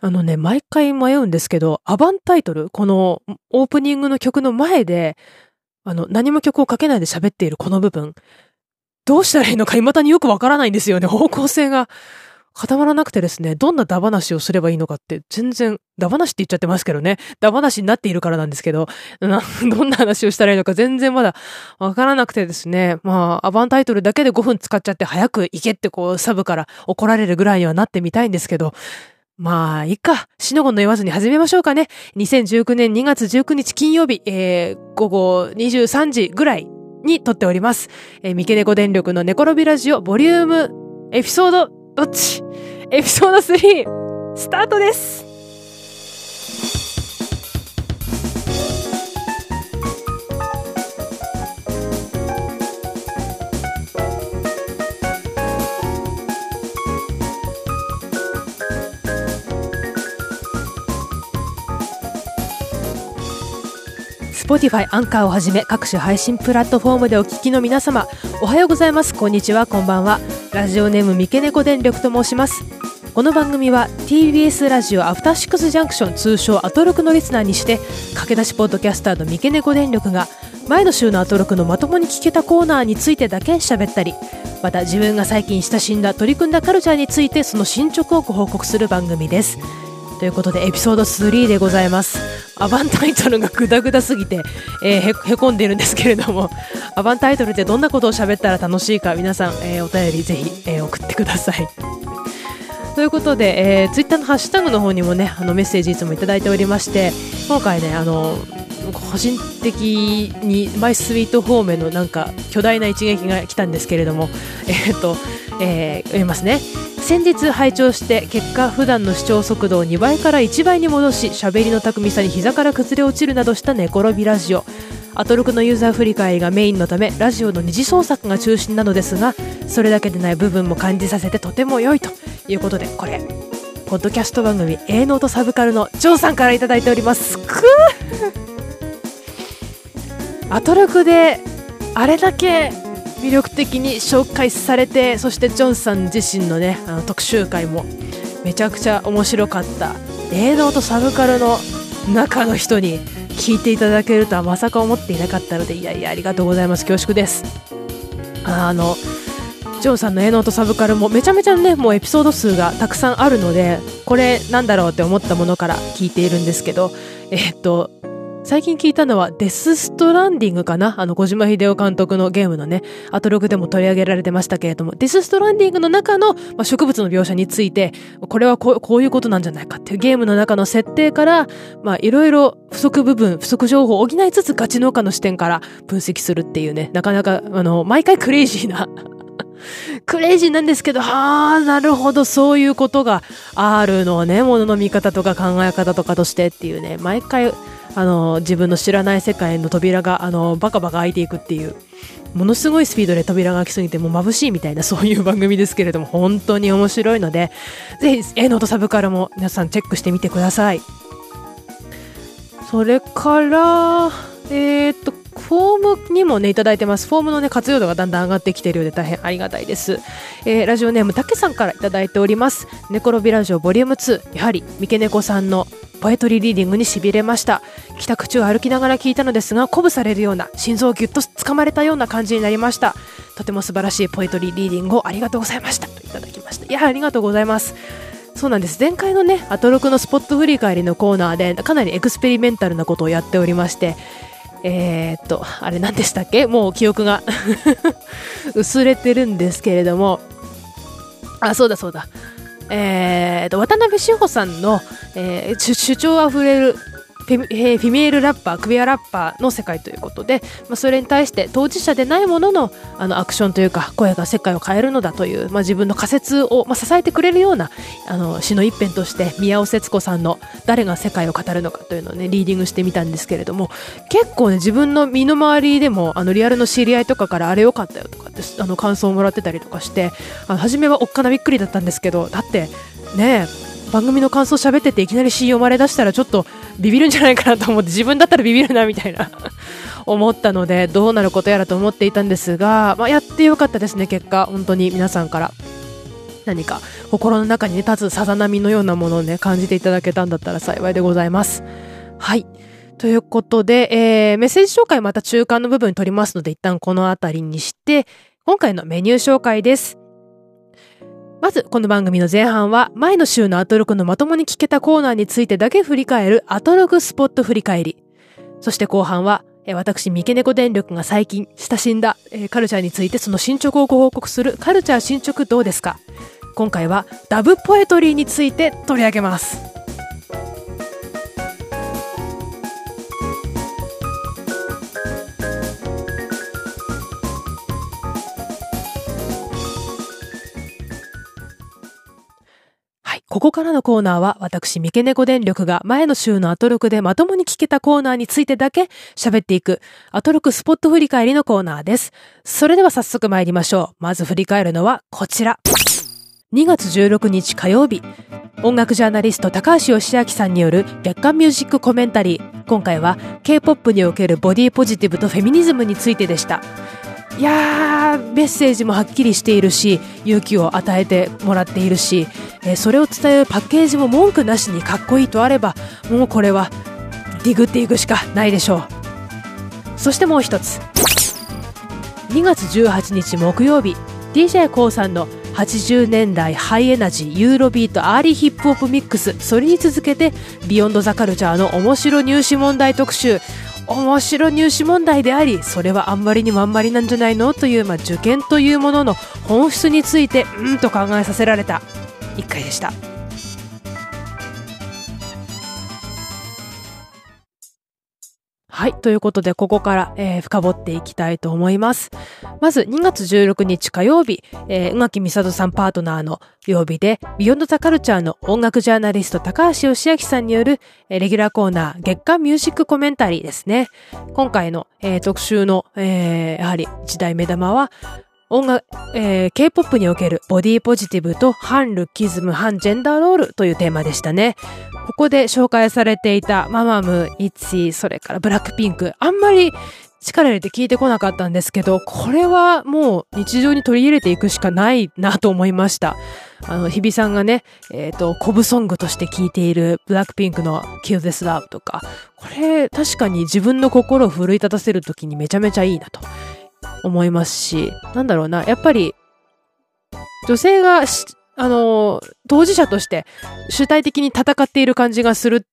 あのね、毎回迷うんですけど、アバンタイトル、このオープニングの曲の前で、あの、何も曲をかけないで喋っているこの部分、どうしたらいいのか未だによくわからないんですよね。方向性が固まらなくてですね、どんなダ話をすればいいのかって全然、ダ話って言っちゃってますけどね、ダ話になっているからなんですけど、どんな話をしたらいいのか全然まだわからなくてですね、まあ、アバンタイトルだけで5分使っちゃって早く行けってこうサブから怒られるぐらいにはなってみたいんですけど、まあ、いいか。しのごの言わずに始めましょうかね。2019年2月19日金曜日、えー、午後23時ぐらいに撮っております。えー、三毛猫電力の寝転びラジオボリュームエピソードどっち？エピソード3スタートですSpotify Anchor をはじめ各種配信プラットフォームでお聞きの皆様おはようございます。こんにちは。こんばんは。ラジオネーム三毛猫電力と申します。この番組は TBS ラジオアフターシックスジャンクション通称アトロクのリスナーにして駆け出しポッドキャスターの三毛猫電力が前の週のアトロクのまともに聞けたコーナーについてだけ喋ったりまた自分が最近親しんだ取り組んだカルチャーについてその進捗をご報告する番組です。ということでエピソード3でございます。アバンタイトルがグダグダすぎて、えー、へこんでいるんですけれども アバンタイトルってどんなことを喋ったら楽しいか皆さん、えー、お便りぜひ、えー、送ってください。ということで、えー、ツイッターのハッシュタグの方にもねあのメッセージいつもいただいておりまして今回ねあの個人的にマイスイートホームのなんか巨大な一撃が来たんですけれどもえっ、と、えー、読みますね。先日拝聴して結果普段の視聴速度を2倍から1倍に戻し喋りの巧みさに膝から崩れ落ちるなどした寝転びラジオ。アトロクのユーザー振り返りがメインのためラジオの二次創作が中心なのですがそれだけでない部分も感じさせてとても良いということでこれポッドキャスト番組「営農とサブカル」のジョーさんから頂いております。くアトロクであれだけ魅力的に紹介されてそしてジョンさん自身のねあの特集会もめちゃくちゃ面白かった。映像とサブカルの中の人に聞いていただけるとはまさか思っていなかったのでいやいやありがとうございます。恐縮です。あのジョンさんの映像とサブカルもめちゃめちゃねもうエピソード数がたくさんあるのでこれなんだろうって思ったものから聞いているんですけどえっと最近聞いたのはデスストランディングかな？あの小島秀夫監督のゲームのね、アトログでも取り上げられてましたけれども、デスストランディングの中の、まあ、植物の描写について、これはこうこういうことなんじゃないかっていうゲームの中の設定から、まあいろいろ不足部分、不足情報を補いつつガチ農家の視点から分析するっていうね、なかなか、あの、毎回クレイジーな クレイジーなんですけど、はあ、なるほど、そういうことがあるのね、ものの見方とか考え方とかとしてっていうね、毎回あの自分の知らない世界の扉があのバカバカ開いていくっていうものすごいスピードで扉が開きすぎてもう眩しいみたいなそういう番組ですけれども本当に面白いのでぜひ A ノートサブからも皆さんチェックしてみてください。それからえー、っとフォームにもねいただいてます。フォームのね活用度がだんだん上がってきているようで大変ありがたいです、えー、ラジオネームたけさんからいただいております。ネコロビラジオボリューム2やはり三毛猫さんのポエトリーリーディングにしびれました。帰宅中歩きながら聞いたのですが鼓舞されるような心臓をぎゅっと掴まれたような感じになりました。とても素晴らしいポエトリーリーディングをありがとうございました。といただきました。いやありがとうございます。そうなんです。前回のねアトロクのスポット振り返りのコーナーでかなりエクスペリメンタルなことをやっておりましてえー、っとあれ何でしたっけ？もう記憶が 薄れてるんですけれども。あそうだそうだ。えー、と渡辺志保さんの、えー、主張あふれるフェ,、えー、フィメールラッパークビアラッパーの世界ということで、まあ、それに対して当事者でないもののあのアクションというか声が世界を変えるのだという、まあ、自分の仮説を、まあ、支えてくれるようなあの詩の一編として宮尾節子さんの「誰が世界を語るのか」というのをねリーディングしてみたんですけれども結構ね自分の身の回りでもあのリアルの知り合いとかからあれ良かったよとかってあの感想をもらってたりとかしてあの初めはおっかなびっくりだったんですけどだってねえ番組の感想喋ってていきなり詩読まれだしたらちょっとビビるんじゃないかなと思って自分だったらビビるなみたいな 思ったのでどうなることやらと思っていたんですが、まあ、やってよかったですね結果本当に皆さんから何か心の中に、ね、立つさざ波のようなものをね、感じていただけたんだったら幸いでございます。はい。ということで、えー、メッセージ紹介また中間の部分に取りますので、一旦この辺りにして、今回のメニュー紹介です。まず、この番組の前半は、前の週のアトロクのまともに聞けたコーナーについてだけ振り返るアトロクスポット振り返り。そして後半は、私、三毛猫電力が最近親しんだカルチャーについてその進捗をご報告するカルチャー進捗どうですか今回はダブポエトリーについて取り上げます。ここからのコーナーは私、三毛猫電力が前の週のアトロクでまともに聞けたコーナーについてだけ喋っていくアトロクスポット振り返りのコーナーです。それでは早速参りましょう。まず振り返るのはこちら。2月16日火曜日、音楽ジャーナリスト高橋義明さんによる月刊ミュージックコメンタリー。今回は K-POP におけるボディポジティブとフェミニズムについてでした。いやーメッセージもはっきりしているし勇気を与えてもらっているし、えー、それを伝えるパッケージも文句なしにかっこいいとあればもうこれはディグっていくしかないでしょう。そしてもう一つ。2月18日木曜日。d j k o さんの80年代ハイエナジーユーロビートアーリーヒップホップミックス。それに続けてビヨンドザカルチャーの面白入試問題特集。面白入試問題でありそれはあんまりにもあんまりなんじゃないの？という、まあ、受験というものの本質についてうんと考えさせられた1回でした。はい。ということで、ここから、えー、深掘っていきたいと思います。まず、2月16日火曜日、えー、宇垣美里さんパートナーの曜日で、ビヨンドザカルチャーの音楽ジャーナリスト高橋義明さんによる、えー、レギュラーコーナー、月間ミュージックコメンタリーですね。今回の、えー、特集の、えー、やはり一大目玉は、音楽、えー、K-POP におけるボディポジティブと反ルッキズム、反ジェンダーロールというテーマでしたね。ここで紹介されていたママム、イッチー、それからブラックピンク、あんまり力入れて聞いてこなかったんですけど、これはもう日常に取り入れていくしかないなと思いました。あの、日比さんがね、えっ、ー、と、コブソングとして聴いているブラックピンクの Kill This Love とか、これ確かに自分の心を奮い立たせるときにめちゃめちゃいいなと思いますし、なんだろうな、やっぱり、女性が、あの、当事者として主体的に戦っている感じがする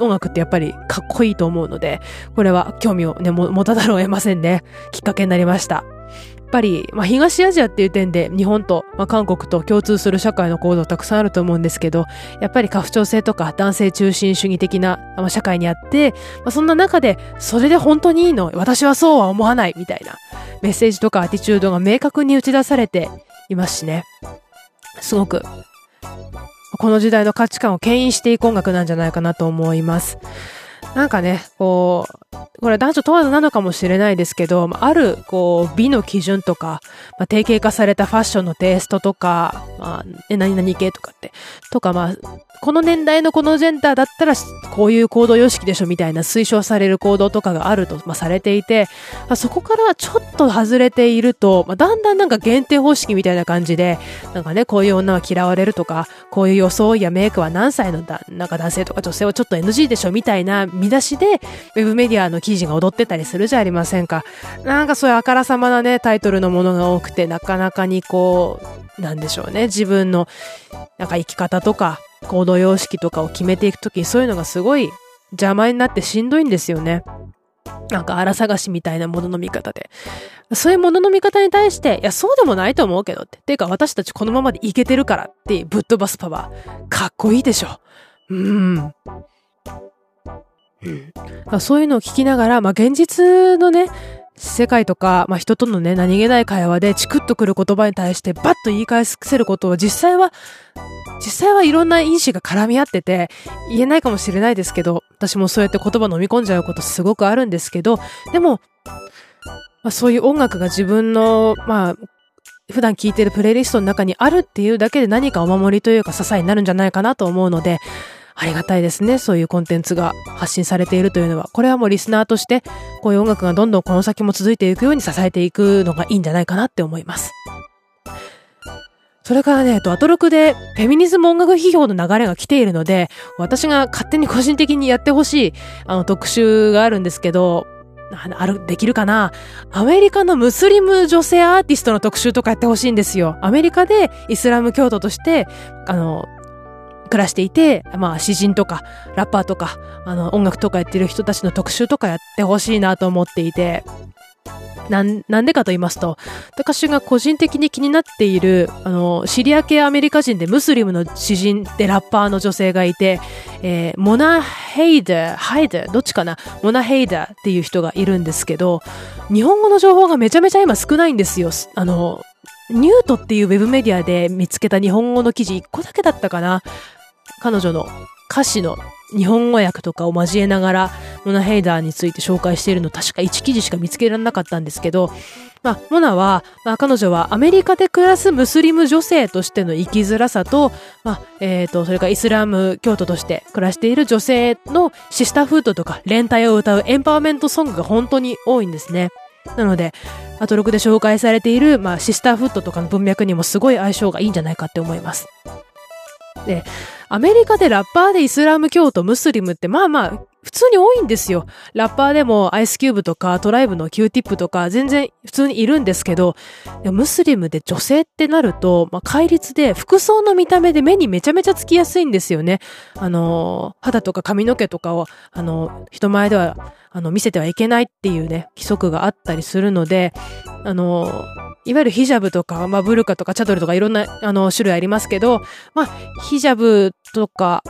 音楽ってやっぱりかっこいいと思うので、これは興味をね、持たざるを得ませんね。きっかけになりました。ぱり、まあ、東アジアっていう点で日本と、まあ、韓国と共通する社会の構造たくさんあると思うんですけど、やっぱり家父長制とか男性中心主義的な、まあ、社会にあって、まあ、そんな中で、それで本当にいいの？私はそうは思わないみたいなメッセージとかアティチュードが明確に打ち出されていますしね。すごく、この時代の価値観を牽引していく音楽なんじゃないかなと思います。なんかね、こう、これ男女問わずなのかもしれないですけど、ある、こう、美の基準とか、まあ、定型化されたファッションのテイストとか、まあ、え、何々系とかって、とか、まあ、この年代のこのジェンダーだったら、こういう行動様式でしょみたいな推奨される行動とかがあると、まあ、されていて、まあ、そこからちょっと外れていると、まあ、だんだんなんか限定方式みたいな感じで、なんかね、こういう女は嫌われるとか、こういう装いやメイクは何歳のだ、なんか男性とか女性はちょっと NG でしょみたいな見出しで、ウェブメディアの記事が踊ってたりするじゃありませんか。なんかそういうあからさまなね、タイトルのものが多くて、なかなかにこう、なんでしょうね、自分の、なんか生き方とか、行動様式とかを決めていくときにそういうのがすごい邪魔になってしんどいんですよね。なんか荒探しみたいなものの見方で。そういうものの見方に対して、いや、そうでもないと思うけどって。ていうか私たちこのままでいけてるからってぶっ飛ばすパワー。かっこいいでしょ。うん。うん、そういうのを聞きながら、まあ、現実のね、世界とか、まあ、人とのね、何気ない会話でチクッとくる言葉に対してバッと言い返せることを実際は、実際はいろんな因子が絡み合ってて言えないかもしれないですけど、私もそうやって言葉飲み込んじゃうことすごくあるんですけど、でも、まあ、そういう音楽が自分の、まあ、普段聴いてるプレイリストの中にあるっていうだけで何かお守りというか支えになるんじゃないかなと思うので、ありがたいですね。そういうコンテンツが発信されているというのは。これはもうリスナーとして、こういう音楽がどんどんこの先も続いていくように支えていくのがいいんじゃないかなって思います。それからね、えっとアトロクでフェミニズム音楽批評の流れが来ているので、私が勝手に個人的にやってほしい、あの、特集があるんですけど、ある、できるかな？アメリカのムスリム女性アーティストの特集とかやってほしいんですよ。アメリカでイスラム教徒として、あの、暮らしていて、まあ、詩人とか、ラッパーとか、あの、音楽とかやってる人たちの特集とかやってほしいなと思っていて、なん、なんでかと言いますと、私が個人的に気になっている、あの、シリア系アメリカ人でムスリムの詩人でラッパーの女性がいて、えー、モナ・ヘイダー、ハイダー、どっちかな？モナ・ヘイダーっていう人がいるんですけど、日本語の情報がめちゃめちゃ今少ないんですよ。あの、ニュートっていうウェブメディアで見つけた日本語の記事1個だけだったかな？彼女の歌詞の日本語訳とかを交えながら、モナヘイダーについて紹介しているの確か1記事しか見つけられなかったんですけど、まあ、モナは、まあ、彼女はアメリカで暮らすムスリム女性としての生きづらさと、まあ、えっ、ー、と、それからイスラム教徒として暮らしている女性のシスターフードとか連帯を歌うエンパワーメントソングが本当に多いんですね。なので、アトロクで紹介されている、まあ、シスターフットとかの文脈にもすごい相性がいいんじゃないかって思います。で、アメリカでラッパーでイスラム教徒、ムスリムってまあまあ普通に多いんですよ。ラッパーでもアイスキューブとかトライブの Q ティップとか全然普通にいるんですけど、ムスリムで女性ってなると、まあ、戒律で服装の見た目で目にめちゃめちゃつきやすいんですよね。あの、肌とか髪の毛とかを、あの、人前では、あの、見せてはいけないっていうね、規則があったりするので、あの、いわゆるヒジャブとか、まあ、ブルカとかチャドルとかいろんな、あの、種類ありますけど、まあ、ヒジャブとか、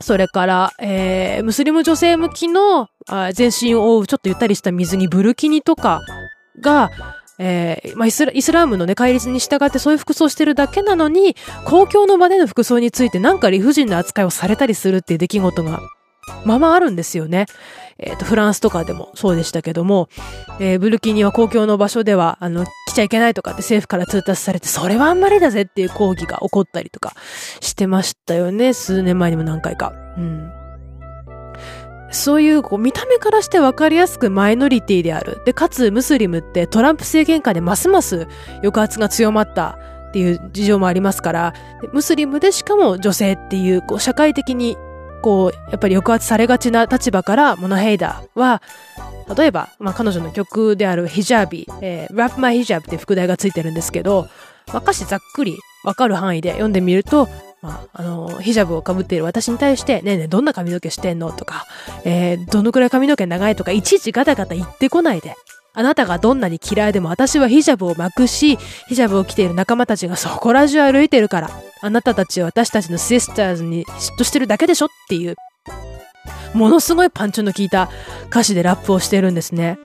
それから、えー、ムスリム女性向きのあ全身を覆うちょっとゆったりした水着、ブルキニとかが、えー、まあイスラ、イスラームのね、戒律に従ってそういう服装してるだけなのに、公共の場での服装についてなんか理不尽な扱いをされたりするっていう出来事が、ままあるんですよね。えっ、ー、と、フランスとかでもそうでしたけども、えー、ブルキニは公共の場所では、あの、来ちゃいけないとかって政府から通達されて、それはあんまりだぜっていう抗議が起こったりとかしてましたよね。数年前にも何回か。うん。そういう、こう、見た目からして分かりやすくマイノリティである。で、かつ、ムスリムってトランプ政権下でますます抑圧が強まったっていう事情もありますから、ムスリムでしかも女性っていう、こう、社会的にこう、やっぱり抑圧されがちな立場から、モナヘイダーは、例えば、まあ、彼女の曲であるヒジャービー、えー、Rap My Hijab って副題がついてるんですけど、まあ、歌詞ざっくりわかる範囲で読んでみると、まあ、あの、ヒジャブを被っている私に対して、ねえねえ、どんな髪の毛してんのとか、えー、どのくらい髪の毛長いとか、いちいちガタガタ言ってこないで、あなたがどんなに嫌いでも私はヒジャブを巻くし、ヒジャブを着ている仲間たちがそこら中歩いてるから、あなたたちは私たちのシスターズに嫉妬してるだけでしょっていう、ものすごいパンチの効いた歌詞でラップをしてるんですね。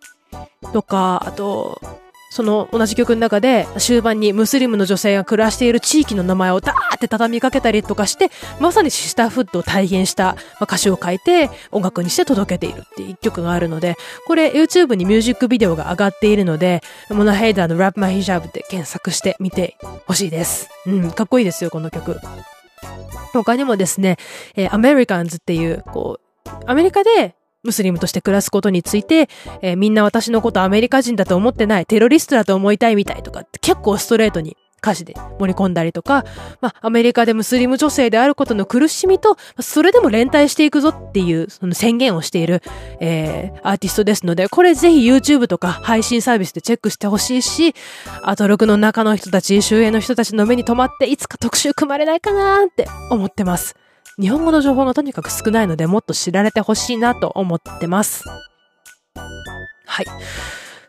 とか、あと、その同じ曲の中で終盤にムスリムの女性が暮らしている地域の名前をダーって畳みかけたりとかして、まさにシスターフッドを体現した歌詞を書いて音楽にして届けているっていう一曲があるので、これ YouTube にミュージックビデオが上がっているので、モナヘイダーの Rap My Hijab で検索してみてほしいです。うん、かっこいいですよ、この曲。他にもですね、え、アメリカンズっていう、こう、アメリカでムスリムとして暮らすことについて、えー、みんな私のことアメリカ人だと思ってない、テロリストだと思いたいみたいとかって結構ストレートに歌詞で盛り込んだりとか、まあ、アメリカでムスリム女性であることの苦しみと、それでも連帯していくぞっていう、その宣言をしている、えー、アーティストですので、これぜひ YouTube とか配信サービスでチェックしてほしいし、アトロクの中の人たち、周辺の人たちの目に留まって、いつか特集組まれないかなーって思ってます。日本語の情報がとにかく少ないので、もっと知られてほしいなと思ってます。はい。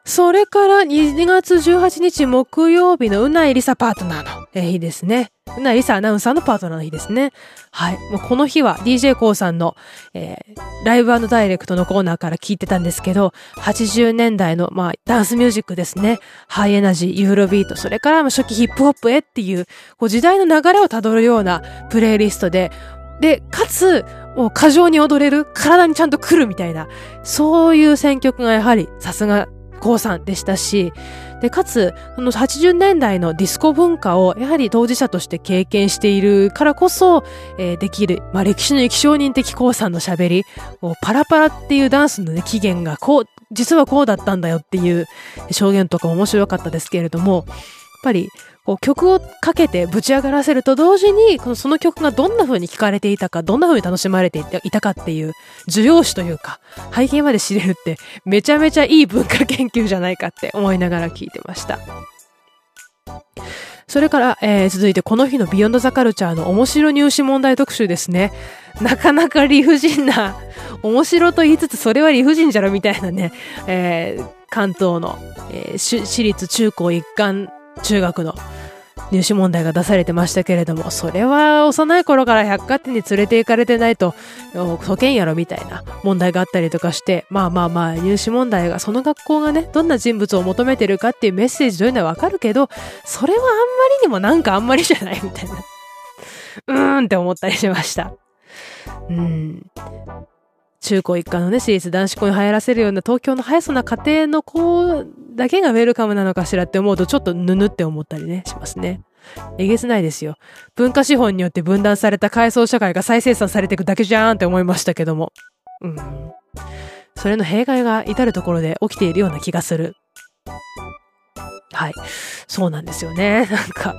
それから2月18日木曜日のうないりさパートナーの日ですね。うないりさアナウンサーのパートナーの日ですね。はい。もうこの日は DJ コーさんの、えー、ライブダイレクトのコーナーから聞いてたんですけど、80年代の、まあ、ダンスミュージックですね。ハイエナジー、ユーロビート、それから初期ヒップホップへっていう、こう時代の流れをたどるようなプレイリストで、で、かつ、もう過剰に踊れる、体にちゃんと来るみたいな、そういう選曲がやはりさすが高さんでしたし、で、かつ、この80年代のディスコ文化をやはり当事者として経験しているからこそ、えー、できる、まあ、歴史の生き証人的高さんの喋り、パラパラっていうダンスのね、起源がこう、実はこうだったんだよっていう証言とか面白かったですけれども、ぱり、こう曲をかけてぶち上がらせると同時に、このその曲がどんな風に聴かれていたか、どんな風に楽しまれていたかっていう、需要詞というか、背景まで知れるって、めちゃめちゃいい文化研究じゃないかって思いながら聞いてました。それから、えー、続いてこの日のビヨンドザカルチャーの面白入試問題特集ですね。なかなか理不尽な、面白と言いつつそれは理不尽じゃろみたいなね、えー、関東の、えー、私立中高一貫中学の入試問題が出されてましたけれども、それは幼い頃から百貨店に連れて行かれてないと、解けんやろみたいな問題があったりとかして、まあまあまあ入試問題が、その学校がね、どんな人物を求めてるかっていうメッセージというのはわかるけど、それはあんまりにもなんかあんまりじゃないみたいな。うーんって思ったりしました。うん。中高一貫のね、私立男子校に入らせるような東京の速さな家庭の子だけがウェルカムなのかしらって思うとちょっとぬぬって思ったりね、しますね。えげつないですよ。文化資本によって分断された階層社会が再生産されていくだけじゃーんって思いましたけども。うん。それの弊害が至るところで起きているような気がする。はい。そうなんですよね。なんか。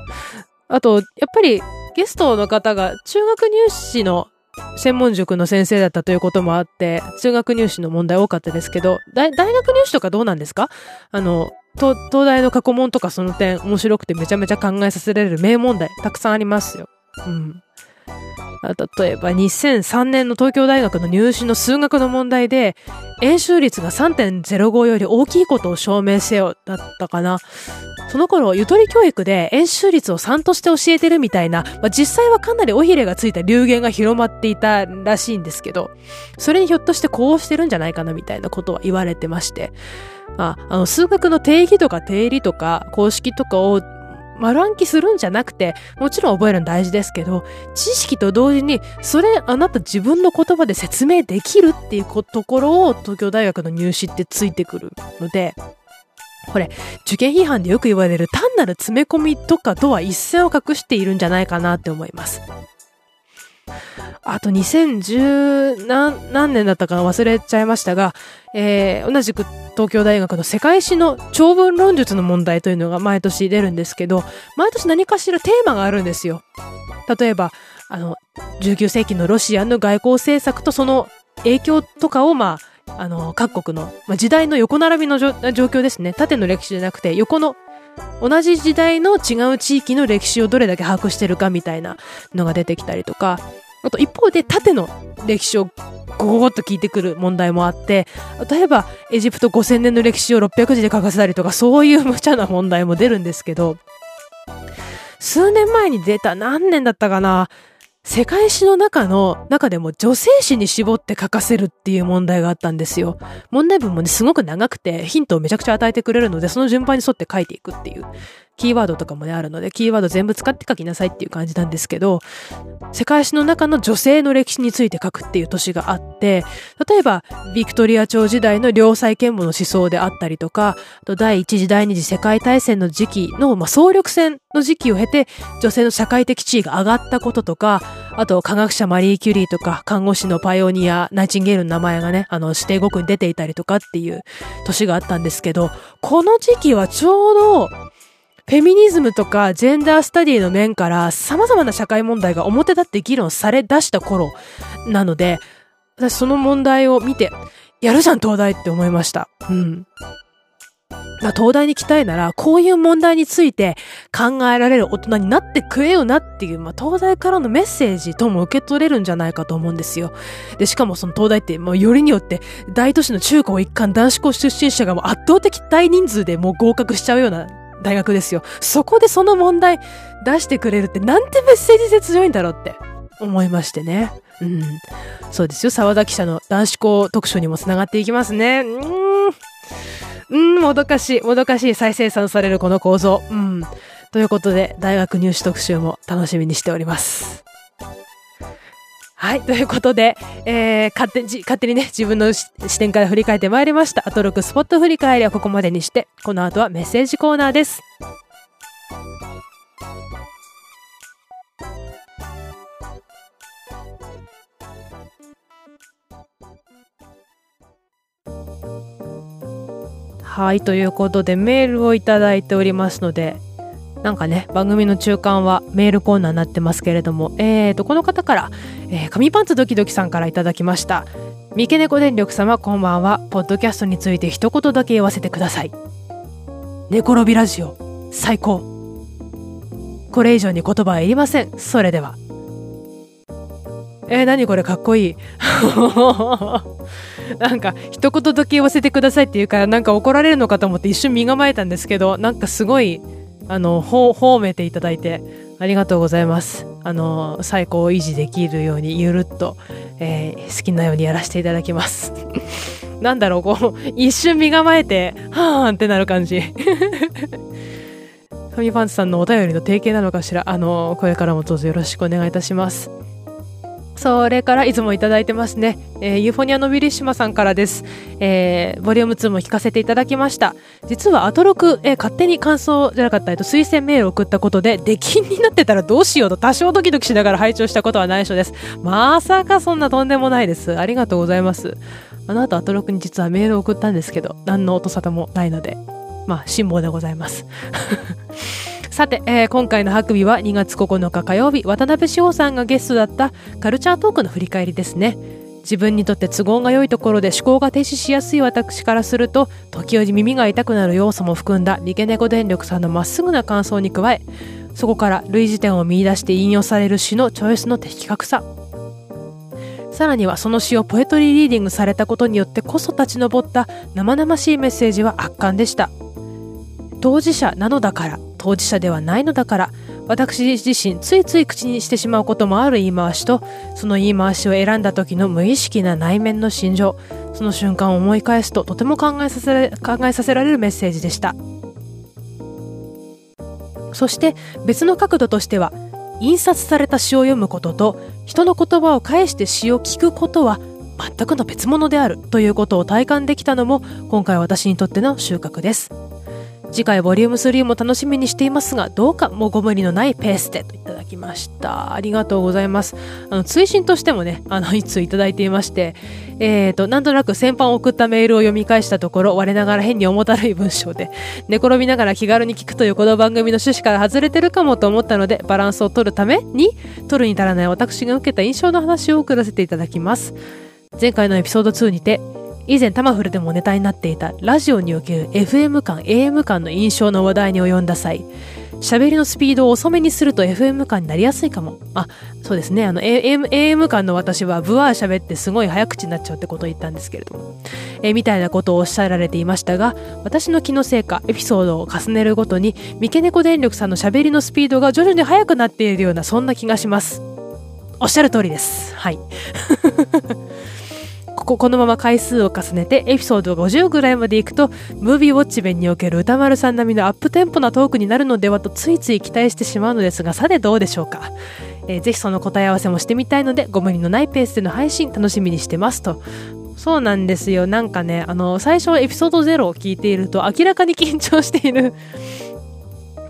あと、やっぱりゲストの方が中学入試の専門塾の先生だったということもあって、中学入試の問題多かったですけど、大学入試とかどうなんですか？あの、東大の過去問とかその点面白くてめちゃめちゃ考えさせられる名問題たくさんありますよ。うん。例えば2003年の東京大学の入試の数学の問題で、演習率が3.05より大きいことを証明せよだったかな。その頃、ゆとり教育で演習率を3として教えてるみたいな、まあ、実際はかなり尾ひれがついた流言が広まっていたらしいんですけど、それにひょっとしてこうしてるんじゃないかなみたいなことは言われてまして、あの数学の定義とか定理とか公式とかを丸暗記するんじゃなくて、もちろん覚えるの大事ですけど、知識と同時に、それあなた自分の言葉で説明できるっていうところを東京大学の入試ってついてくるので、これ、受験批判でよく言われる単なる詰め込みとかとは一線を画しているんじゃないかなって思います。あと2010何何年だったか忘れちゃいましたが、えー、同じく東京大学の世界史の長文論述の問題というのが毎年出るんですけど、毎年何かしらテーマがあるんですよ。例えば、あの、19世紀のロシアの外交政策とその影響とかを、まあ、あの、各国の、まあ、時代の横並びの状況ですね。縦の歴史じゃなくて、横の同じ時代の違う地域の歴史をどれだけ把握してるかみたいなのが出てきたりとか、あと一方で縦の歴史をゴーッと聞いてくる問題もあって、例えばエジプト5000年の歴史を600字で書かせたりとか、そういう無茶な問題も出るんですけど、数年前に出た何年だったかな？世界史の中の、中でも女性史に絞って書かせるっていう問題があったんですよ。問題文もね、すごく長くて、ヒントをめちゃくちゃ与えてくれるので、その順番に沿って書いていくっていう。キーワードとかもね、あるので、キーワード全部使って書きなさいっていう感じなんですけど、世界史の中の女性の歴史について書くっていう年があって、例えば、ビクトリア朝時代の良妻賢母の思想であったりとか、と第一次第二次世界大戦の時期の、まあ、総力戦の時期を経て、女性の社会的地位が上がったこととか、あと科学者マリー・キュリーとか、看護師のパイオニア、ナイチンゲールの名前がね、あの、指定語句に出ていたりとかっていう年があったんですけど、この時期はちょうど、フェミニズムとかジェンダースタディの面から様々な社会問題が表立って議論され出した頃なので、私その問題を見て、やるじゃん東大って思いました。うん。まあ、東大に来たいなら、こういう問題について考えられる大人になってくれよなっていう、まあ、東大からのメッセージとも受け取れるんじゃないかと思うんですよ。で、しかもその東大って、まあ、よりによって大都市の中高一貫男子校出身者がもう圧倒的大人数でもう合格しちゃうような大学ですよ。そこでその問題出してくれるってなんてメッセージ性強いんだろうって思いましてね。うん。そうですよ。沢田記者の男子校特集にもつながっていきますね。うん。うん、もどかしい、もどかしい再生産されるこの構造。うん。ということで、大学入試特集も楽しみにしております。はい。ということで、えー、勝手に、勝手にね、自分の視点から振り返ってまいりました。アトロクスポット振り返りはここまでにして、この後はメッセージコーナーです。はい。ということで、メールをいただいておりますので、なんかね、番組の中間はメールコーナーになってますけれども、えーと、この方から、えー、紙パンツドキドキさんからいただきました。三毛猫電力様こんばんは。ポッドキャストについて一言だけ言わせてください。寝転びラジオ、最高。これ以上に言葉はいりません。それでは。えー、何これかっこいい。なんか一言だけ言わせてくださいって言うからなんか怒られるのかと思って一瞬身構えたんですけどなんかすごいあの褒めていただいてありがとうございます。あの最高を維持できるようにゆるっと、えー、好きなようにやらせていただきます。なんだろうこう一瞬身構えてはーんってなる感じ。ファミパンツさんのお便りの提携なのかしらあのこれからもどうぞよろしくお願いいたします。それからいつもいただいてますね、えー、ユーフォニアのビリッシマさんからです、えー、ボリューム2も聞かせていただきました。実はアトロク、えー、勝手に感想じゃなかった、えっと、推薦メールを送ったことで出禁になってたらどうしようと多少ドキドキしながら拝聴したことは内緒です。まさかそんなとんでもないです。ありがとうございます。あの後アトロクに実はメールを送ったんですけど何の音沙汰もないのでまあ辛抱でございます。さて、えー、今回のハクビは2月9日火曜日、渡辺志保さんがゲストだったカルチャートークの振り返りですね。自分にとって都合が良いところで思考が停止しやすい私からすると時折耳が痛くなる要素も含んだリケネコ電力さんのまっすぐな感想に加えそこから類似点を見出して引用される詩のチョイスの的確さ。さらにはその詩をポエトリーリーディングされたことによってこそ立ち上った生々しいメッセージは圧巻でした。当事者なのだから。当事者ではないのだから私自身ついつい口にしてしまうこともある言い回しとその言い回しを選んだ時の無意識な内面の心情その瞬間を思い返すととても考えさせ考えさせられるメッセージでしたそして別の角度としては印刷された詩を読むことと人の言葉を返して詩を聞くことは全くの別物であるということを体感できたのも今回私にとっての収穫です。次回ボリューム3も楽しみにしていますが、どうかもご無理のないペースでといただきました。ありがとうございます。あの、追伸としてもね、あの、いついただいていまして、え、ー、と、なんとなく先般送ったメールを読み返したところ、我ながら変に重たるい文章で、寝転びながら気軽に聞くというこの番組の趣旨から外れてるかもと思ったので、バランスを取るために、取るに足らない私が受けた印象の話を送らせていただきます。前回のエピソード2にて、以前タマフルでもネタになっていたラジオにおける FM 感 AM 感の印象の話題に及んだ際喋りのスピードを遅めにすると FM 感になりやすいかも。あ、そうですね。あの、AM, AM 感の私はブワー喋ってすごい早口になっちゃうってことを言ったんですけれども。えみたいなことをおっしゃられていましたが、私の気のせいか、エピソードを重ねるごとに、三毛猫電力さんの喋りのスピードが徐々に速くなっているような、そんな気がします。おっしゃる通りです。はい。ここのまま回数を重ねてエピソード50ぐらいまでいくとムービーウォッチ弁における歌丸さん並みのアップテンポなトークになるのではとついつい期待してしまうのですがさてどうでしょうか、えー、ぜひその答え合わせもしてみたいのでご無理のないペースでの配信楽しみにしてますと。そうなんですよ。なんかねあの最初エピソード0を聞いていると明らかに緊張している。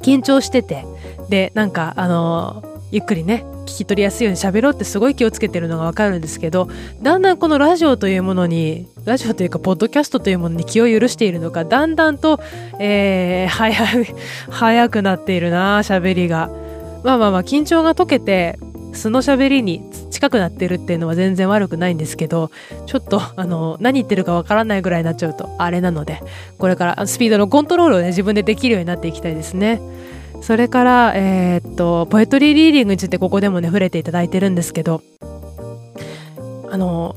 緊張してて。でなんかあのゆっくりね聞き取りやすいように喋ろうってすごい気をつけてるのがわかるんですけどだんだんこのラジオというものにラジオというかポッドキャストというものに気を許しているのかだんだんと、えー、早い早くなっているな喋りがまあまあまあ緊張が解けて素の喋りに近くなってるっていうのは全然悪くないんですけどちょっとあの何言ってるかわからないぐらいになっちゃうとあれなのでこれからスピードのコントロールをね自分でできるようになっていきたいですね。それから、えー、っと、ポエトリーリーディングについてここでもね、触れていただいてるんですけど、あの、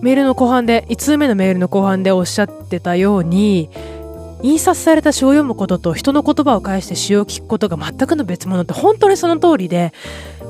メールの後半で、5通目のメールの後半でおっしゃってたように、印刷された詩を読むことと人の言葉を返して詩を聞くことが全くの別物って本当にその通りで、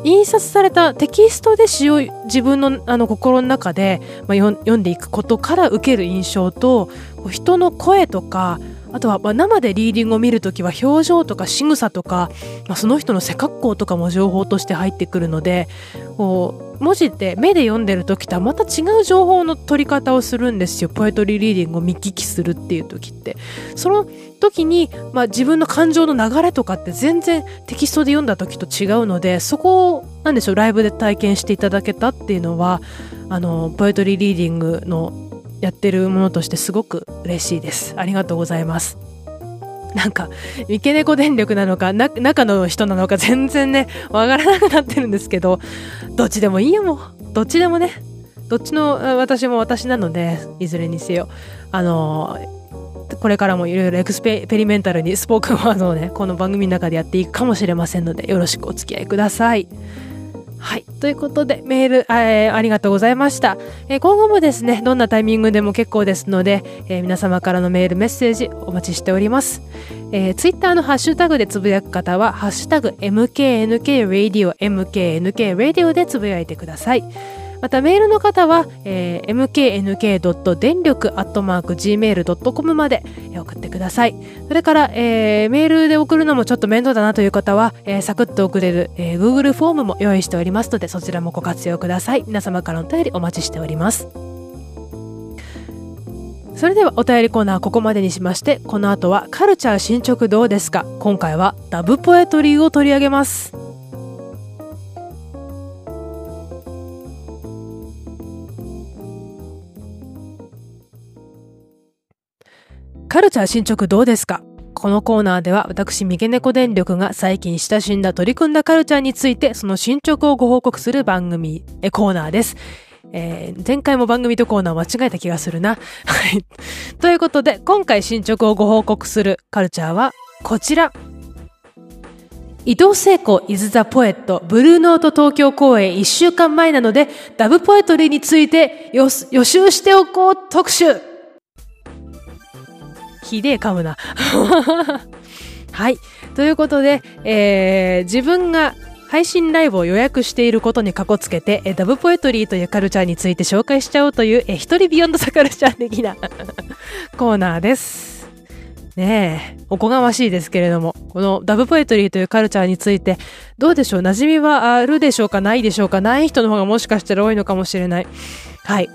印刷されたテキストで詩を自分のあの心の中で、まあ、読んでいくことから受ける印象と人の声とかあとは、まあ、生でリーディングを見るときは表情とか仕草とか、まあ、その人の背格好とかも情報として入ってくるのでこう文字って目で読んでる時とはまた違う情報の取り方をするんですよ。ポエトリーリーディングを見聞きするっていう時って。その時に、まあ、自分の感情の流れとかって全然テキストで読んだ時と違うのでそこをなんでしょうライブで体験していただけたっていうのはあのポエトリーリーディングのやってるものとしてすごく嬉しいですありがとうございますなんか、三毛猫電力なのか、な、中の人なのか全然ね、わからなくなってるんですけど、どっちでもいいよ、もう。どっちでもね。どっちの私も私なので、いずれにせよ。あのこれからもいろいろエクスペリメンタルにスポークワードをね、この番組の中でやっていくかもしれませんので、よろしくお付き合いください。はい。ということで、メール、えー、ありがとうございました、えー、今後もですね、どんなタイミングでも結構ですので、えー、皆様からのメール、メッセージお待ちしております。えー、ツイッターのハッシュタグでつぶやく方は、ハッシュタグ MKNKRadio、MKNKRadio でつぶやいてください。またメールの方は、えー、mknk. 電力 .gmail.com まで送ってください。それから、えー、メールで送るのもちょっと面倒だなという方は、えー、サクッと送れる、えー、Google フォームも用意しておりますので、そちらもご活用ください。皆様からのお便りお待ちしております。それではお便りコーナーここまでにしまして、この後はカルチャー進捗どうですか？今回はダブポエトリーを取り上げます。カルチャー進捗どうですか？このコーナーでは私、三毛猫電力が最近親しんだ取り組んだカルチャーについてその進捗をご報告する番組、え、コーナーです。えー、前回も番組とコーナー間違えた気がするな。はい。ということで、今回進捗をご報告するカルチャーはこちら。伊藤聖子 is the poet ブルーノート東京公演1週間前なのでダブポエトリーについて予習しておこう特集ひでえ噛むな。はい。ということで、えー、自分が配信ライブを予約していることにかこつけて、えダブポエトリーというカルチャーについて紹介しちゃおうという、え一人ビヨンドサカルチャー的な コーナーです。ねえ、おこがましいですけれども、このダブポエトリーというカルチャーについて、どうでしょう？馴染みはあるでしょうか？ないでしょうか？ない人の方がもしかしたら多いのかもしれない。はい。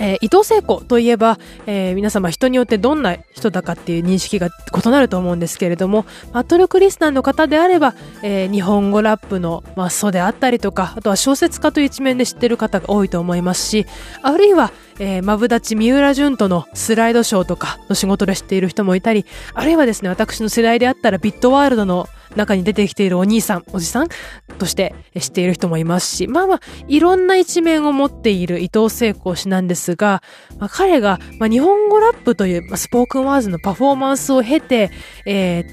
えー、伊藤聖子といえば、えー、皆様人によってどんな人だかっていう認識が異なると思うんですけれども、マットルクリスナーの方であれば、えー、日本語ラップの、まあ、素であったりとか、あとは小説家という一面で知ってる方が多いと思いますし、あるいは、えー、マブダチ三浦淳とのスライドショーとかの仕事で知っている人もいたり、あるいはですね、私の世代であったらビットワールドの中に出てきているお兄さん、おじさんとして知っている人もいますし、まあまあ、いろんな一面を持っている伊藤聖子氏なんですが、まあ、彼が、まあ、日本語ラップという、まあ、スポークンワーズのパフォーマンスを経て、えー、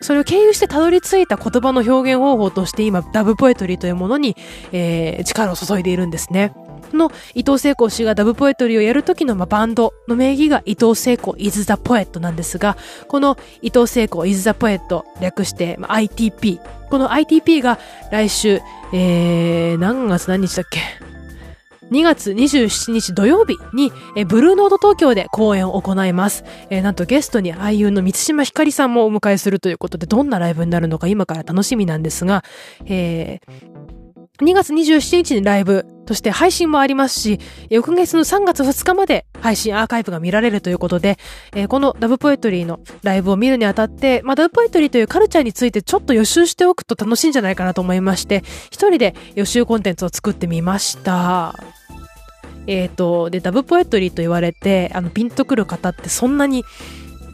それを経由してたどり着いた言葉の表現方法として今、ダブポエトリーというものに、えー、力を注いでいるんですね。の伊藤聖子氏がダブポエトリーをやるときの、まあ、バンドの名義が伊藤聖子 is the poet なんですが、この伊藤聖子 is the poet 略して、ITP。この ITP が来週、えー、何月何日だっけ？2月27日土曜日に、えブルーノート東京で公演を行います。えー、なんとゲストに俳優の満島ひかりさんもお迎えするということで、どんなライブになるのか今から楽しみなんですが、えー、2月27日にライブとして配信もありますし、翌月の3月2日まで配信アーカイブが見られるということで、えー、このダブポエトリーのライブを見るにあたって、まあ、ダブポエトリーというカルチャーについてちょっと予習しておくと楽しいんじゃないかなと思いまして、一人で予習コンテンツを作ってみました。えっ、ー、と、で、ダブポエトリーと言われて、あの、ピンとくる方ってそんなに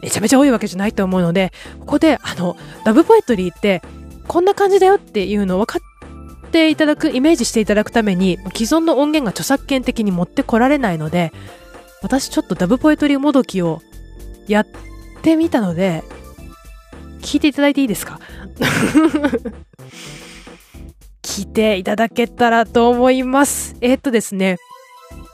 めちゃめちゃ多いわけじゃないと思うので、ここで、あの、ダブポエトリーって、こんな感じだよっていうのを分かってていただく、イメージしていただくために、既存の音源が著作権的に持ってこられないので、私ちょっとダブポエトリーもどきをやってみたので、聞いていただいていいですか？聞いていただけたらと思います。えー、っとですね、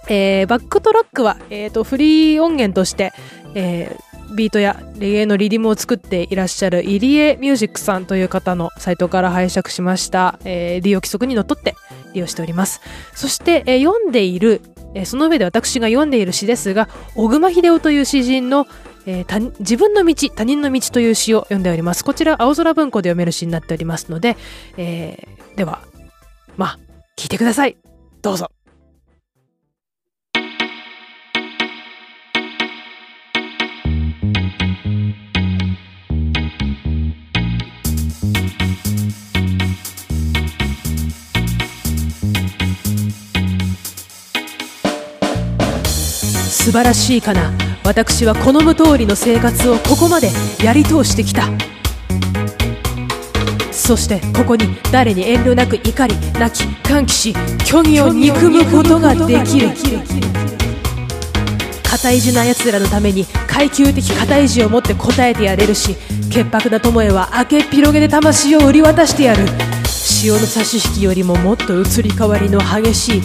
えー、バックトラックは、えー、っと、フリー音源として、えー、ビートやレゲエのリディムを作っていらっしゃるイリエミュージックさんという方のサイトから拝借しました、えー、利用規則にのっとって利用しております。そして、えー、読んでいる、えー、その上で私が読んでいる詩ですが、小熊秀雄という詩人のえー、自分の道、他人の道という詩を読んでおります。こちら、青空文庫で読める詩になっておりますので、えー、では、まあ、聞いてください。どうぞ。素晴らしいかな。私は好む通りの生活をここまでやり通してきた。そしてここに誰に遠慮なく怒り泣き歓喜し虚偽を憎むことができる。肩意地な奴らのために階級的肩意地を持って答えてやれるし潔白な友へは明けっ広げで魂を売り渡してやる。潮の差し引きよりももっと移り変わりの激しい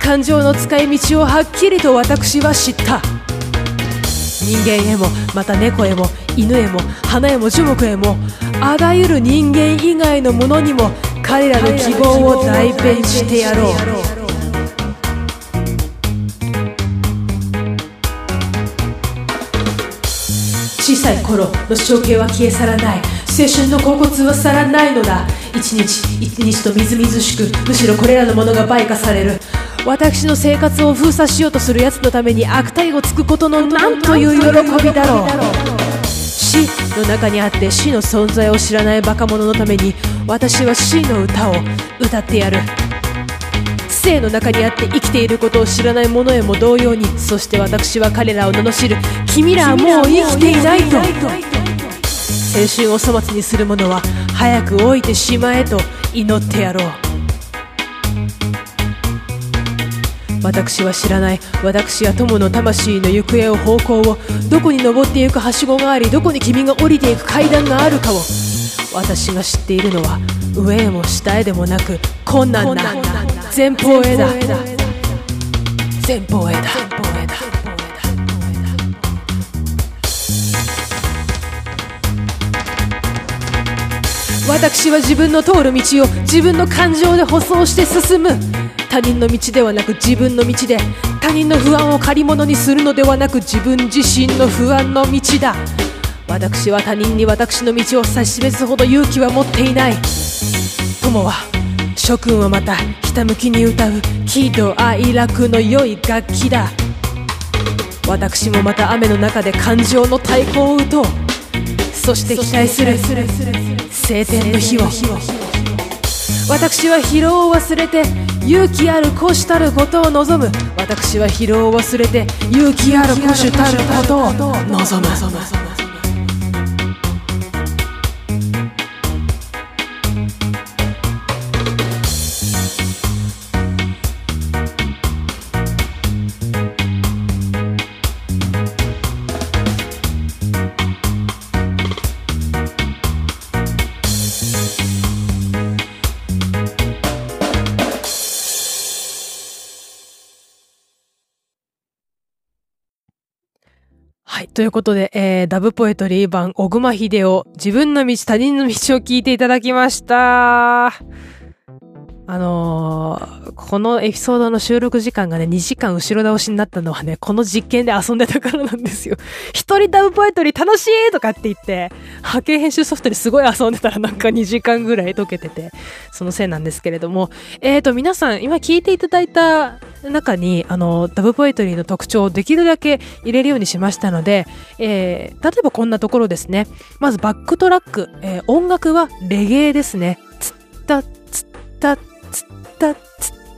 感情の使い道をはっきりと私は知った。人間へもまた猫へも犬へも花へも樹木へもあらゆる人間以外のものにも彼らの希望を代弁してやろう。小さい頃の象形は消え去らない。青春の甲骨は去らないのだ。一日一日とみずみずしくむしろこれらのものが倍化される。私の生活を封鎖しようとする奴のために悪態をつくことのなんという喜びだろう。死の中にあって死の存在を知らないバカ者のために私は死の歌を歌ってやる。生の中にあって生きていることを知らない者へも同様にそして私は彼らを罵る。君らはもう生きていないと。青春を粗末にする者は早く老いてしまえと祈ってやろう。私は知らない。私や友の魂の行方を方向をどこに登っていくはしごがありどこに君が降りていく階段があるかを。私が知っているのは上へも下へでもなく困難な前方へだ。前方へだ。私は自分の通る道を自分の感情で舗装して進む他人の道ではなく自分の道で他人の不安を借り物にするのではなく自分自身の不安の道だ。私は他人に私の道を指し示すほど勇気は持っていない。友は諸君はまたひたむきに歌う喜怒哀楽の良い楽器だ。私もまた雨の中で感情の太鼓を打とう。そして期待する晴天の日を。私は疲労を忘れて勇気ある虎視たることを望む。私は疲労を忘れて勇気ある虎視たることを望む。ということで、えー、ダブポエトリー版、小熊秀夫、自分の道、他人の道を聞いていただきました。あのー、このエピソードの収録時間がね、2時間後ろ倒しになったのはね、この実験で遊んでたからなんですよ。一人ダブポエトリー楽しいとかって言って、波形編集ソフトですごい遊んでたらなんか2時間ぐらい解けてて、そのせいなんですけれども、えーと、皆さん、今聞いていただいた中に、あの、ダブポエトリーの特徴をできるだけ入れるようにしましたので、えー、例えばこんなところですね。まずバックトラック、えー、音楽はレゲエですね。つったつったつったつっ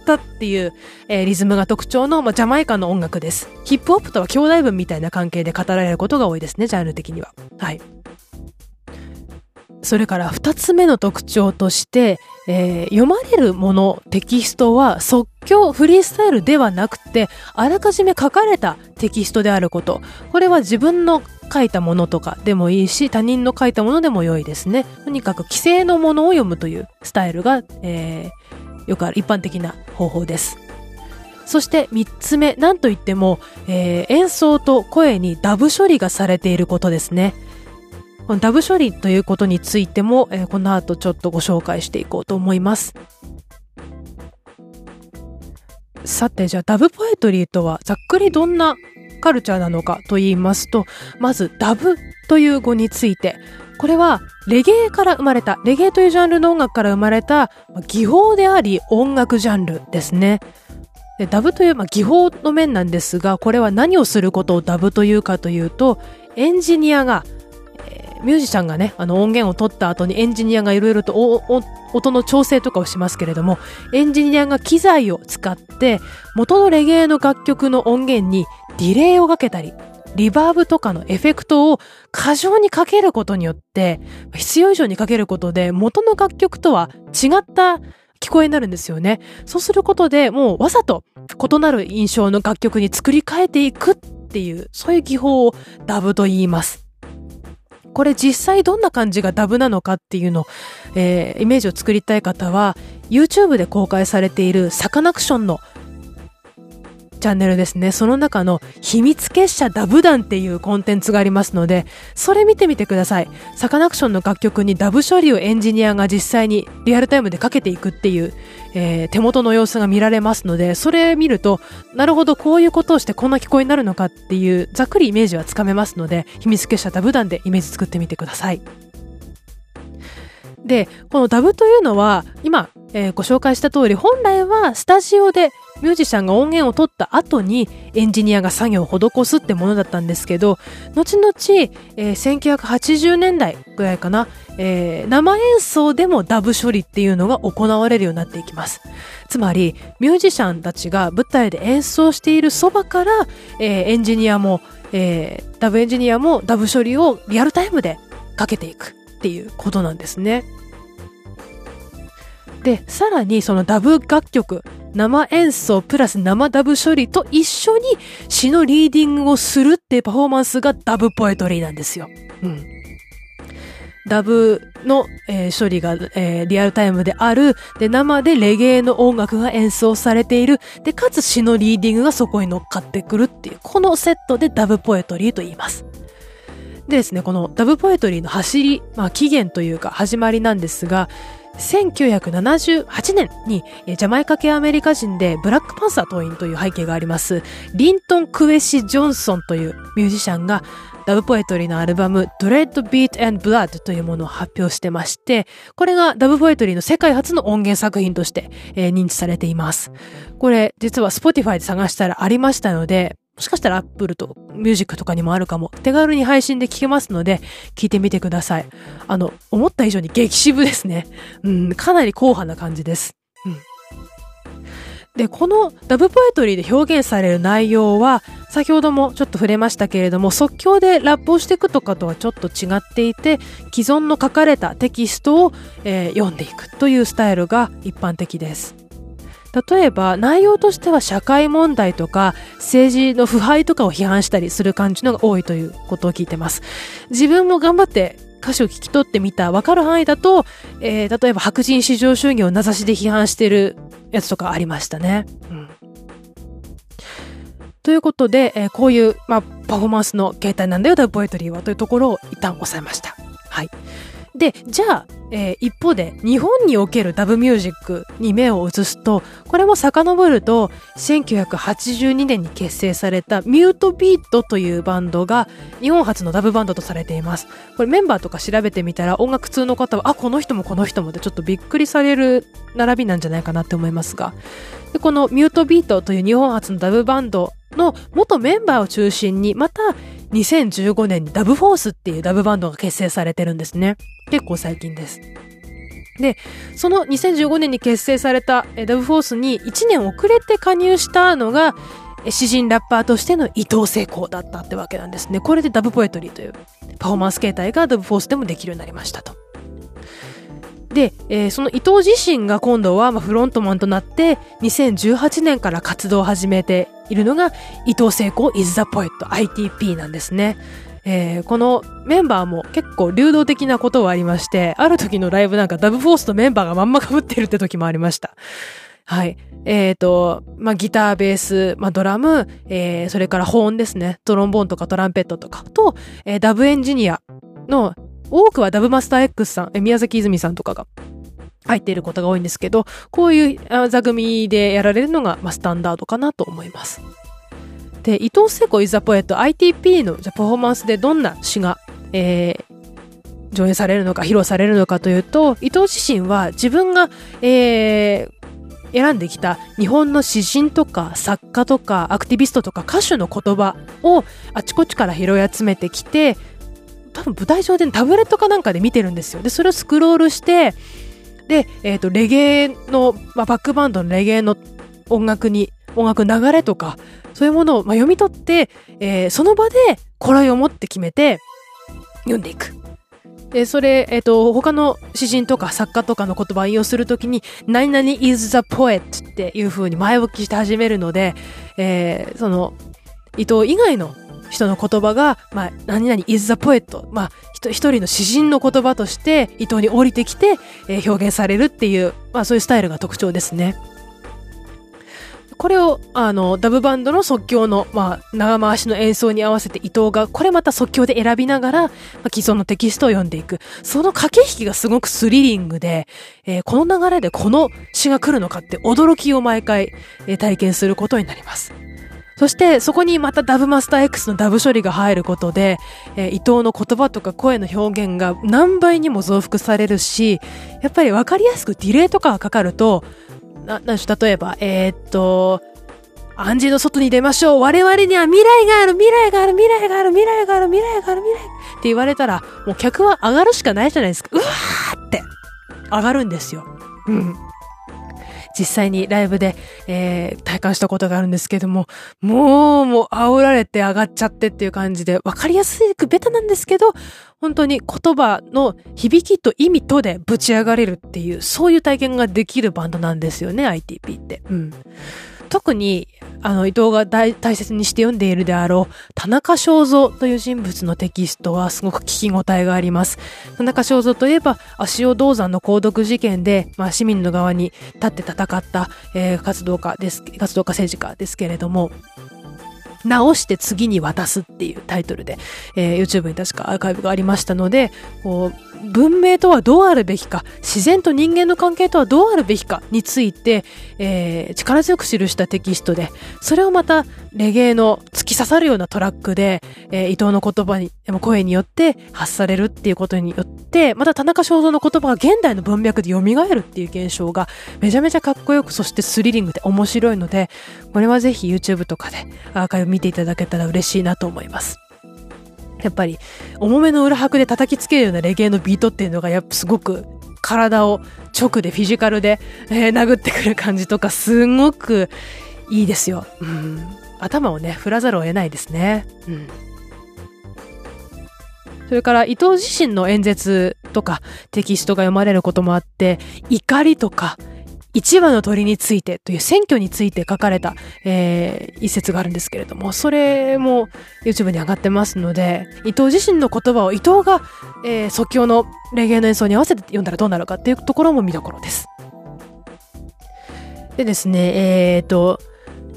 たっていう、えー、リズムが特徴の、まあ、ジャマイカの音楽です。ヒップホップとは兄弟分みたいな関係で語られることが多いですね、ジャンル的には。はい。それから二つ目の特徴として、えー、読まれるもの、テキストは即興、フリースタイルではなくて、あらかじめ書かれたテキストであること。これは自分の書いたものとかでもいいし、他人の書いたものでも良いですね。とにかく既成のものを読むというスタイルが、えー、よくある一般的な方法です。そして3つ目、なんといっても、えー、演奏と声にダブ処理がされていることですね。このダブ処理ということについても、えー、この後ちょっとご紹介していこうと思います。さて、じゃあダブポエトリーとはざっくりどんなカルチャーなのかと言いますと、まずダブという語について、これはレゲエから生まれた、レゲエというジャンルの音楽から生まれた技法であり音楽ジャンルですね。でダブという、まあ、技法の面なんですが、これは何をすることをダブというかというと、エンジニアが、えー、ミュージシャンがね、あの音源を取った後にエンジニアがいろいろと音の調整とかをしますけれども、エンジニアが機材を使って、元のレゲエの楽曲の音源にディレイをかけたり、リバーブとかのエフェクトを過剰にかけることによって、必要以上にかけることで元の楽曲とは違った聞こえになるんですよね。そうすることでもうわざと異なる印象の楽曲に作り変えていくっていう、そういう技法をダブと言います。これ実際どんな感じがダブなのかっていうの、えー、イメージを作りたい方は YouTube で公開されているサカナクションのチャンネルですね。その中の秘密結社ダブ団っていうコンテンツがありますので、それ見てみてください。サカナクションの楽曲にダブ処理をエンジニアが実際にリアルタイムでかけていくっていう、えー、手元の様子が見られますので、それ見ると、なるほど、こういうことをしてこんな聞こえになるのかっていう、ざっくりイメージはつかめますので、秘密結社ダブ団でイメージ作ってみてください。で、このダブというのは、今、えー、ご紹介した通り、本来はスタジオでミュージシャンが音源を取った後にエンジニアが作業を施すってものだったんですけど、後々、えー、1980年代ぐらいかな、えー、生演奏でもダブ処理っていうのが行われるようになっていきます。つまり、ミュージシャンたちが舞台で演奏しているそばから、えー、エンジニアも、えー、ダブエンジニアもダブ処理をリアルタイムでかけていくっていうことなんですね。で、さらにそのダブ楽曲、生演奏プラス生ダブ処理と一緒に詩のリーディングをするっていうパフォーマンスがダブポエトリーなんですよ。うん。ダブの、えー、処理が、えー、リアルタイムである。で、生でレゲエの音楽が演奏されている。で、かつ詩のリーディングがそこに乗っかってくるっていう、このセットでダブポエトリーと言います。でですね、このダブポエトリーの走り、まあ起源というか始まりなんですが、1978年にジャマイカ系アメリカ人でブラックパンサー党員という背景がありますリントン・クエシ・ジョンソンというミュージシャンがダブポエトリーのアルバム Dread Beat and Blood というものを発表してまして、これがダブポエトリーの世界初の音源作品として、えー、認知されています。これ実は Spotify で探したらありましたので、もしかしたら Apple と Music とかにもあるかも。手軽に配信で聞けますので、聞いてみてください。あの、思った以上に激渋ですね。うん、かなり硬派な感じです。うん。で、このダブポエトリーで表現される内容は、先ほどもちょっと触れましたけれども、即興でラップをしていくとかとはちょっと違っていて、既存の書かれたテキストを、えー、読んでいくというスタイルが一般的です。例えば内容としては社会問題とか政治の腐敗とかを批判したりする感じのが多いということを聞いてます。自分も頑張って歌詞を聞き取ってみた分かる範囲だと、えー、例えば白人至上主義を名指しで批判してるやつとかありましたね。うん、ということで、えー、こういう、まあ、パフォーマンスの形態なんだよ、ダブポエトリーはというところを一旦抑えました。はい。で、じゃあ、えー、一方で日本におけるダブミュージックに目を移すと、これも遡ると1982年に結成されたミュートビートというバンドが日本初のダブバンドとされています。これメンバーとか調べてみたら音楽通の方は、あ、この人もこの人もでちょっとびっくりされる並びなんじゃないかなって思いますが、でこのミュートビートという日本初のダブバンドの元メンバーを中心にまた2015年にダブフォースっていうダブバンドが結成されてるんですね。結構最近です。で、その2015年に結成されたダブフォースに1年遅れて加入したのが、詩人ラッパーとしての伊藤聖光だったってわけなんですね。これでダブポエトリーというパフォーマンス形態がダブフォースでもできるようになりましたと。で、えー、その伊藤自身が今度はフロントマンとなって2018年から活動を始めているのが伊藤聖子 is the poet ITP なんですね。えー、このメンバーも結構流動的なことはありまして、ある時のライブなんかダブフォースとメンバーがまんま被ってるって時もありました。はい。えっ、ー、と、まあ、ギター、ベース、まあ、ドラム、えー、それからホーンですね。トロンボーンとかトランペットとかと、えー、ダブエンジニアの多くはダブマスター X さん、宮崎泉さんとかが入っていることが多いんですけど、こういう座組でやられるのが、まあ、スタンダードかなと思います。で、伊藤聖子イザポエット ITP のじゃパフォーマンスでどんな詩が、えー、上演されるのか披露されるのかというと、伊藤自身は自分が、えー、選んできた日本の詩人とか作家とかアクティビストとか歌手の言葉をあちこちから拾い集めてきて多分舞台上でタブレットかなんかで見てるんですよ。で、それをスクロールして、で、えっ、ー、と、レゲエの、まあ、バックバンドのレゲエの音楽に音楽流れとか、そういうものを、まあ、読み取って、えー、その場でこれを持って決めて読んでいく。で、それ、えっ、ー、と、他の詩人とか作家とかの言葉を引用するときに、何々 is the poet っていう風に前置きして始めるので、えー、その、伊藤以外の人の言葉が、まあ、何々 is the poet。まあ、一人の詩人の言葉として伊藤に降りてきて、えー、表現されるっていう、まあそういうスタイルが特徴ですね。これを、あの、ダブバンドの即興の、まあ、長回しの演奏に合わせて伊藤が、これまた即興で選びながら、まあ、既存のテキストを読んでいく。その駆け引きがすごくスリリングで、えー、この流れでこの詩が来るのかって驚きを毎回、えー、体験することになります。そしてそこにまたダブマスター X のダブ処理が入ることで、えー、伊藤の言葉とか声の表現が何倍にも増幅されるし、やっぱりわかりやすくディレイとかがかかると、な、なんし、例えば、えー、っと、暗示の外に出ましょう我々には未来がある未来がある未来がある未来がある未来がある未来って言われたら、もう客は上がるしかないじゃないですか。うわーって上がるんですよ。うん。実際にライブで、えー、体感したことがあるんですけども、もう、もう煽られて上がっちゃってっていう感じで、わかりやすくベタなんですけど、本当に言葉の響きと意味とでぶち上がれるっていう、そういう体験ができるバンドなんですよね、ITP って。うん。特に、あの、伊藤が大切にして読んでいるであろう、田中正造という人物のテキストはすごく聞き応えがあります。田中正造といえば、足尾銅山の購読事件で、まあ、市民の側に立って戦った、えー、活動家です、活動家政治家ですけれども、直して次に渡すっていうタイトルで、えー、YouTube に確かアーカイブがありましたので、こう、文明とはどうあるべきか、自然と人間の関係とはどうあるべきかについて、えー、力強く記したテキストで、それをまたレゲエの突き刺さるようなトラックで、えー、伊藤の言葉に、も声によって発されるっていうことによって、また田中正造の言葉が現代の文脈で蘇るっていう現象がめちゃめちゃかっこよく、そしてスリリングで面白いので、これはぜひ YouTube とかでアーカイブ見ていただけたら嬉しいなと思います。やっぱり、重めの裏拍で叩きつけるようなレゲエのビートっていうのが、やっぱすごく体を直でフィジカルで、えー、殴ってくる感じとか、すごくいいですよ。うん。頭をね、振らざるを得ないですね。うん。それから伊藤自身の演説とかテキストが読まれることもあって、怒りとか一羽の鳥についてという選挙について書かれた、えー、一節があるんですけれども、それも YouTube に上がってますので、伊藤自身の言葉を伊藤が、えー、即興のレゲエの演奏に合わせて読んだらどうなるかっていうところも見どころです。でですね、えー、と、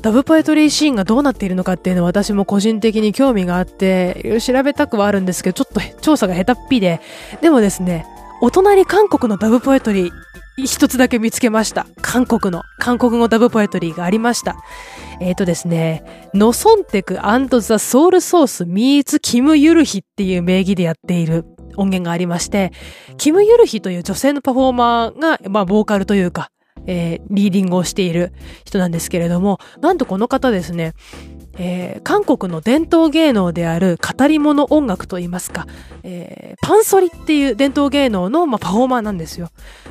ダブポエトリーシーンがどうなっているのかっていうのは私も個人的に興味があって、調べたくはあるんですけど、ちょっと調査が下手っぴで、でもですね、お隣韓国のダブポエトリー一つだけ見つけました。韓国の、韓国語ダブポエトリーがありました。えっ、ー、とですね、ノソンテクザ・ソウルソースミーツ・キム・ユルヒっていう名義でやっている音源がありまして、キム・ユルヒという女性のパフォーマーが、まあ、ボーカルというか、えー、リーディングをしている人なんですけれども、なんとこの方ですね、えー、韓国の伝統芸能である語り物音楽といいますか、えー、パンソリっていう伝統芸能の、まあ、パフォーマーなんですよ。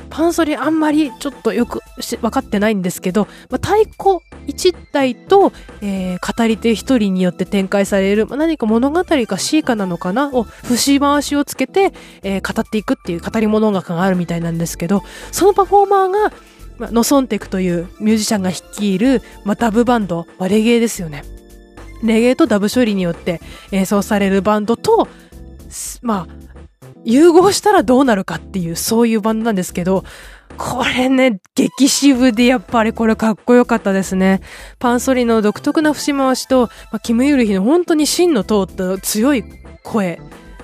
パンソリあんまりちょっとよく分かってないんですけど、まあ、太鼓1台と、えー、語り手1人によって展開される、まあ、何か物語か詩歌なのかなを節回しをつけて、えー、語っていくっていう語り物音楽があるみたいなんですけど、そのパフォーマーが、まあ、ノソンテクというミュージシャンが率いる、まあ、ダブバンド、まあ、レゲエですよね。レゲエとダブ処理によって演奏されるバンドと、まあ、融合したらどうなるかっていう、そういうバンドなんですけど、これね、激渋でやっぱりこれかっこよかったですね。パンソリの独特な節回しと、まあ、キム・ユルヒの本当に芯の通った強い声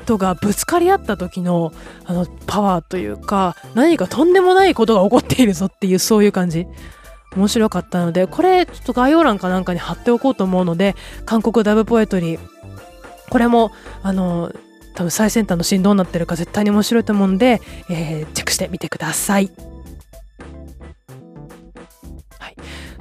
とがぶつかり合った時の、あの、パワーというか、何かとんでもないことが起こっているぞっていう、そういう感じ。面白かったので、これちょっと概要欄かなんかに貼っておこうと思うので、韓国ダブポエトリー、これも、あの、多分最先端のシーンどうなってるか絶対に面白いと思うんで、えー、チェックしてみてください。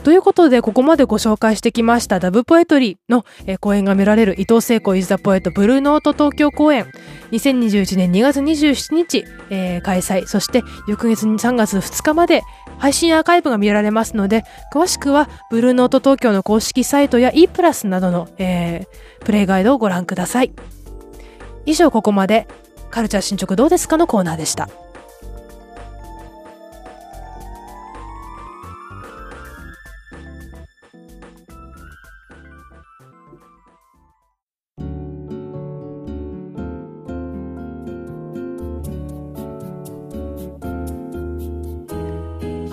ということで、ここまでご紹介してきましたダブポエトリーの、えー、公演が見られる伊藤聖子イズザポエトブルーノート東京公演。2021年2月27日、えー、開催。そして、翌月に3月2日まで配信アーカイブが見られますので、詳しくはブルーノート東京の公式サイトや e プラスなどの、えー、プレイガイドをご覧ください。以上ここまで、カルチャー進捗どうですかのコーナーでした。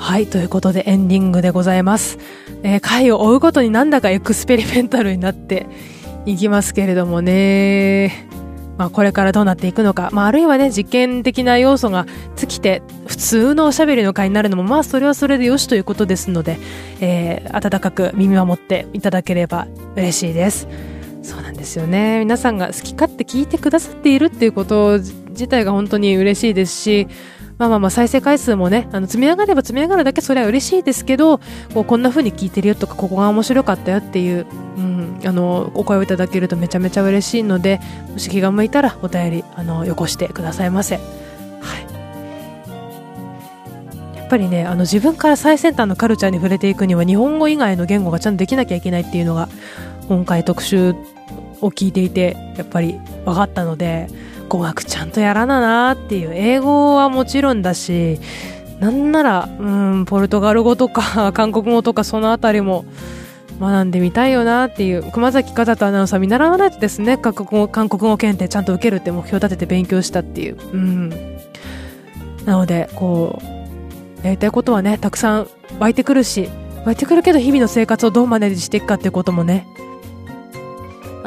はい、ということでエンディングでございます。えー、回を追うごとになんだかエクスペリメンタルになっていきますけれどもね。まあこれからどうなっていくのか。まああるいはね、実験的な要素が尽きて、普通のおしゃべりの会になるのも、まあそれはそれでよしということですので、えー、温かく耳守っていただければ嬉しいです。そうなんですよね。皆さんが好き勝手聞いてくださっているっていうこと自体が本当に嬉しいですし、まあまあまあ再生回数もね、あの積み上がれば積み上がるだけそれは嬉しいですけど、こうこんな風に聞いてるよとか、ここが面白かったよっていう、うん、あの、お声をいただけるとめちゃめちゃ嬉しいので、もし気が向いたらお便り、あの、よこしてくださいませ。はい。やっぱりね、あの自分から最先端のカルチャーに触れていくには日本語以外の言語がちゃんとできなきゃいけないっていうのが今回特集を聞いていてやっぱり分かったので語学ちゃんとやらななっていう英語はもちろんだしなんならうんポルトガル語とか 韓国語とかそのあたりも学んでみたいよなっていう熊崎和人アナウンサー見習わないとですね韓国語韓国語検定ちゃんと受けるって目標立てて勉強したっていう。うん。なのでこうやりたいことはねたくさん湧いてくるし湧いてくるけど日々の生活をどうマネージしていくかっていうこともね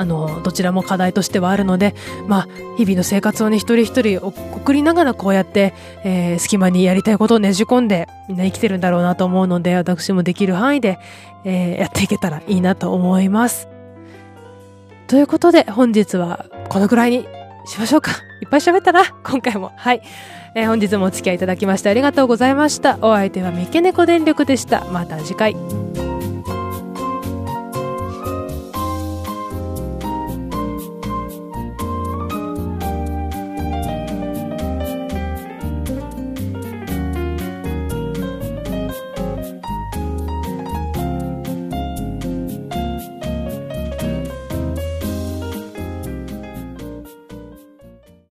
あの、どちらも課題としてはあるので、まあ、日々の生活をね、一人一人送りながらこうやって、えー、隙間にやりたいことをねじ込んで、みんな生きてるんだろうなと思うので、私もできる範囲で、えー、やっていけたらいいなと思います。ということで、本日はこのくらいにしましょうか。いっぱい喋ったな、今回も。はい。えー、本日もお付き合いいただきましてありがとうございました。お相手は三毛猫電力でした。また次回。